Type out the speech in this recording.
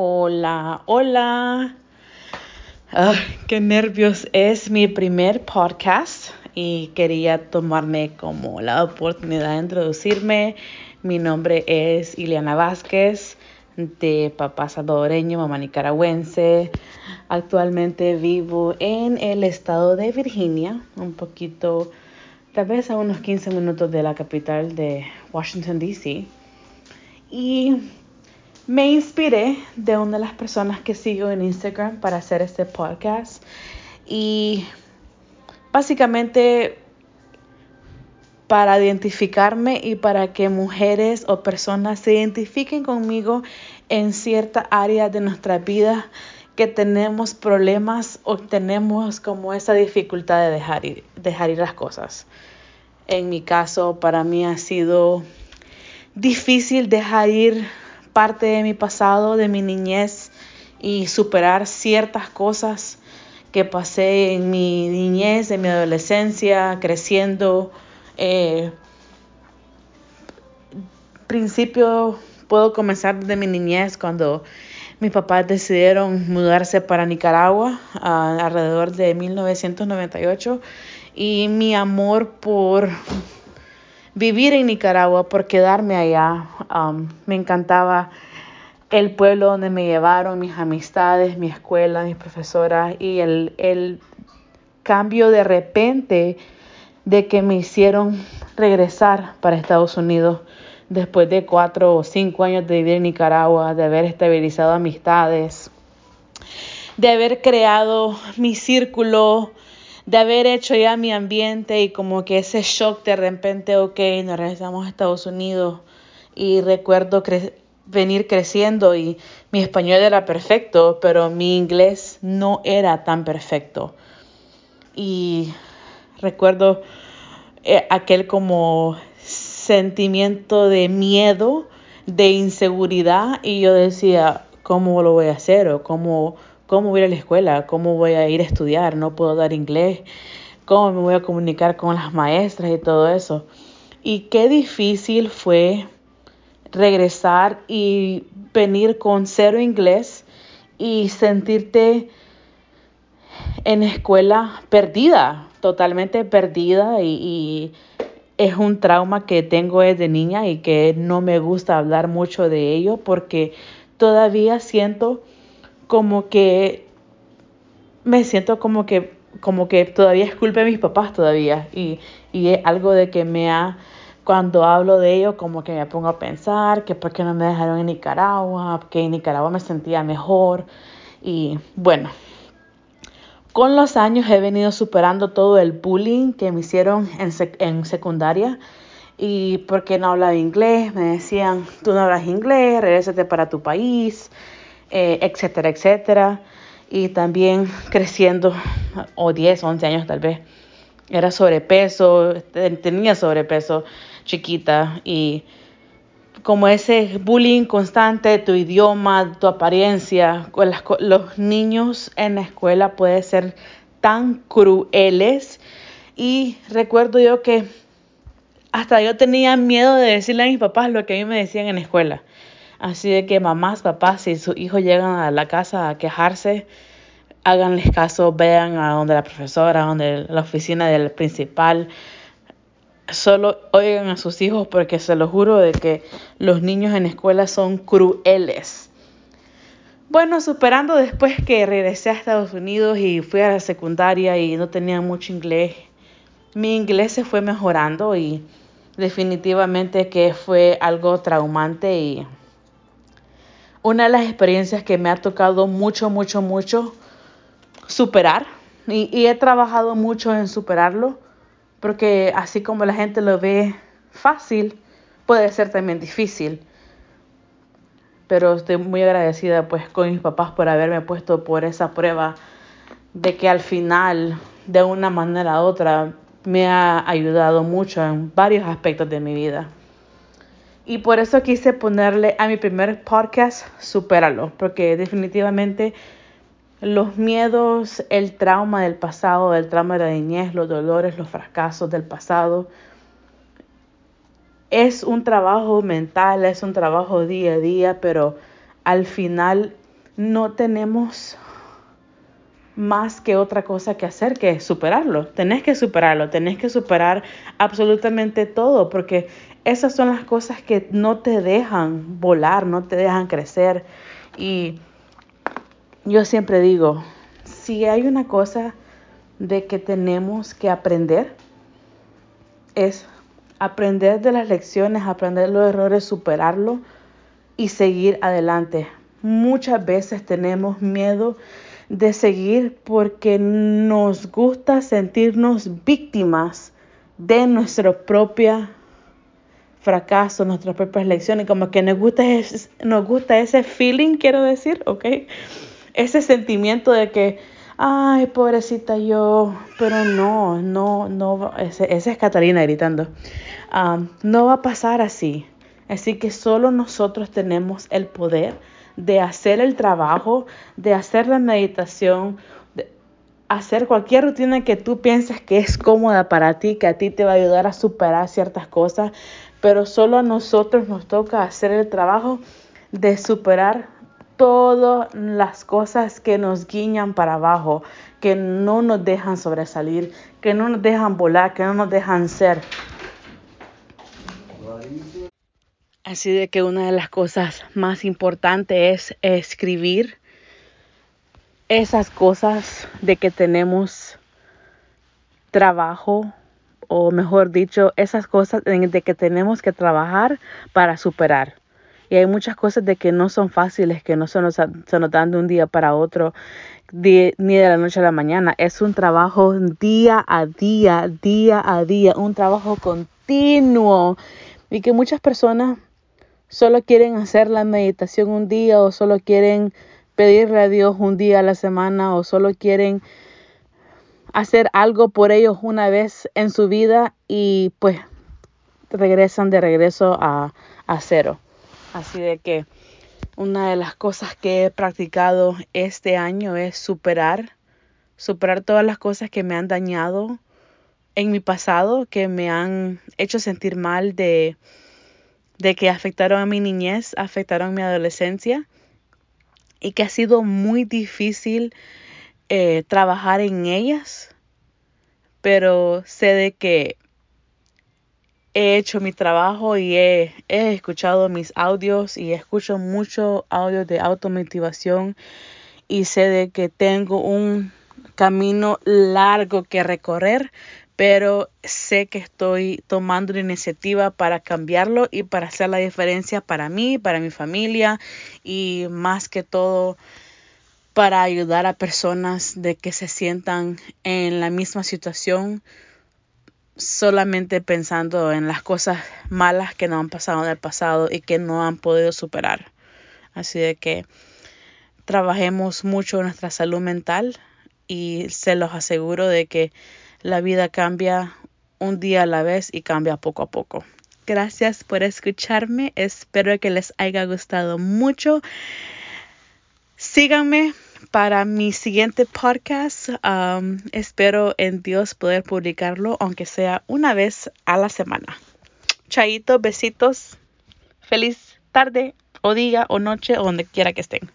Hola, hola. Ay, qué nervios. Es mi primer podcast y quería tomarme como la oportunidad de introducirme. Mi nombre es Ileana Vázquez, de papá salvadoreño, mamá nicaragüense. Actualmente vivo en el estado de Virginia, un poquito, tal vez a unos 15 minutos de la capital de Washington, D.C. Y me inspiré de una de las personas que sigo en Instagram para hacer este podcast y básicamente para identificarme y para que mujeres o personas se identifiquen conmigo en cierta área de nuestra vida que tenemos problemas o tenemos como esa dificultad de dejar ir, dejar ir las cosas. En mi caso, para mí ha sido difícil dejar ir parte de mi pasado, de mi niñez y superar ciertas cosas que pasé en mi niñez, en mi adolescencia, creciendo. Eh, principio puedo comenzar desde mi niñez cuando mis papás decidieron mudarse para Nicaragua alrededor de 1998 y mi amor por vivir en Nicaragua, por quedarme allá. Um, me encantaba el pueblo donde me llevaron, mis amistades, mi escuela, mis profesoras y el, el cambio de repente de que me hicieron regresar para Estados Unidos después de cuatro o cinco años de vivir en Nicaragua, de haber estabilizado amistades, de haber creado mi círculo de haber hecho ya mi ambiente y como que ese shock de repente, ok, nos regresamos a Estados Unidos y recuerdo venir creciendo y mi español era perfecto, pero mi inglés no era tan perfecto. Y recuerdo eh, aquel como sentimiento de miedo, de inseguridad y yo decía, ¿cómo lo voy a hacer? o cómo ¿Cómo voy a ir a la escuela? ¿Cómo voy a ir a estudiar? No puedo dar inglés. ¿Cómo me voy a comunicar con las maestras y todo eso? Y qué difícil fue regresar y venir con cero inglés y sentirte en escuela perdida, totalmente perdida y, y, es un trauma que tengo desde niña y que no me gusta hablar mucho de ello porque todavía siento como que me siento como que como que todavía es culpa de mis papás todavía. Y, y es algo de que me ha cuando hablo de ello como que me pongo a pensar que por qué no me dejaron en Nicaragua, que en Nicaragua me sentía mejor. Y bueno, con los años he venido superando todo el bullying que me hicieron en, en secundaria. Y porque no hablaba inglés, me decían, tú no hablas inglés, regrésate para tu país, eh, etcétera, etcétera. Y también creciendo, o 10, 11 años tal vez, era sobrepeso, tenía sobrepeso chiquita y como ese bullying constante, tu idioma, tu apariencia, los niños en la escuela pueden ser tan crueles y recuerdo yo que hasta yo tenía miedo de decirle a mis papás lo que a mí me decían en la escuela. Así de que mamás, papás, si sus hijos llegan a la casa a quejarse, háganles caso, vean a donde la profesora, a donde la oficina del principal. Solo oigan a sus hijos porque se lo juro de que los niños en escuela son crueles. Bueno, superando después que regresé a Estados Unidos y fui a la secundaria y no tenía mucho inglés, mi inglés se fue mejorando y definitivamente que fue algo traumante y una de las experiencias que me ha tocado mucho, mucho, mucho superar y, he trabajado mucho en superarlo porque así como la gente lo ve fácil, puede ser también difícil. Pero estoy muy agradecida pues con mis papás por haberme puesto por esa prueba de que al final, de una manera u otra, me ha ayudado mucho en varios aspectos de mi vida. Y por eso quise ponerle a mi primer podcast, Supéralo, porque definitivamente los miedos, el trauma del pasado, el trauma de la niñez, los dolores, los fracasos del pasado, es un trabajo mental, es un trabajo día a día, pero al final no tenemos más que otra cosa que hacer que superarlo. Tenés que superarlo, tenés que superar absolutamente todo, porque esas son las cosas que no te dejan volar, no te dejan crecer. Y yo siempre digo, si hay una cosa de que tenemos que aprender, es aprender de las lecciones, aprender los errores, superarlo y seguir adelante. Muchas veces tenemos miedo de seguir porque nos gusta sentirnos víctimas de nuestro propio fracaso, nuestras propias lecciones, como que nos gusta, ese, nos gusta ese feeling, quiero decir, ¿ok? Ese sentimiento de que, ay, pobrecita yo, pero no, no, no, esa es Catalina gritando, um, no va a pasar así. Así que solo nosotros tenemos el poder de hacer el trabajo, de hacer la meditación, de hacer cualquier rutina que tú pienses que es cómoda para ti, que a ti te va a ayudar a superar ciertas cosas, pero solo a nosotros nos toca hacer el trabajo de superar todas las cosas que nos guiñan para abajo, que no nos dejan sobresalir, que no nos dejan volar, que no nos dejan ser. Así de que una de las cosas más importantes es escribir esas cosas de que tenemos trabajo o mejor dicho, esas cosas de que tenemos que trabajar para superar. Y hay muchas cosas de que no son fáciles, que no se nos, se dan de un día para otro, ni de la noche a la mañana. Es un trabajo día a día, día a día, un trabajo continuo. Y que muchas personas solo quieren hacer la meditación un día o solo quieren pedirle a Dios un día a la semana o solo quieren hacer algo por ellos una vez en su vida y pues regresan de regreso a, a cero. Así de que una de las cosas que he practicado este año es superar, superar todas las cosas que me han dañado en mi pasado, que me han hecho sentir mal de de que afectaron a mi niñez, afectaron a mi adolescencia y que ha sido muy difícil eh, trabajar en ellas, pero sé de que he hecho mi trabajo y he, escuchado mis audios y escucho mucho audio de automotivación y sé de que tengo un camino largo que recorrer, pero sé que estoy tomando la iniciativa para cambiarlo y para hacer la diferencia para mí, para mi familia y más que todo para ayudar a personas de que se sientan en la misma situación solamente pensando en las cosas malas que no han pasado en el pasado y que no han podido superar. Así de que trabajemos mucho nuestra salud mental y se los aseguro de que la vida cambia un día a la vez y cambia poco a poco. Gracias por escucharme. Espero que les haya gustado mucho. Síganme para mi siguiente podcast. Um, espero en Dios poder publicarlo, aunque sea una vez a la semana. Chaito, besitos. Feliz tarde o día o noche o donde quiera que estén.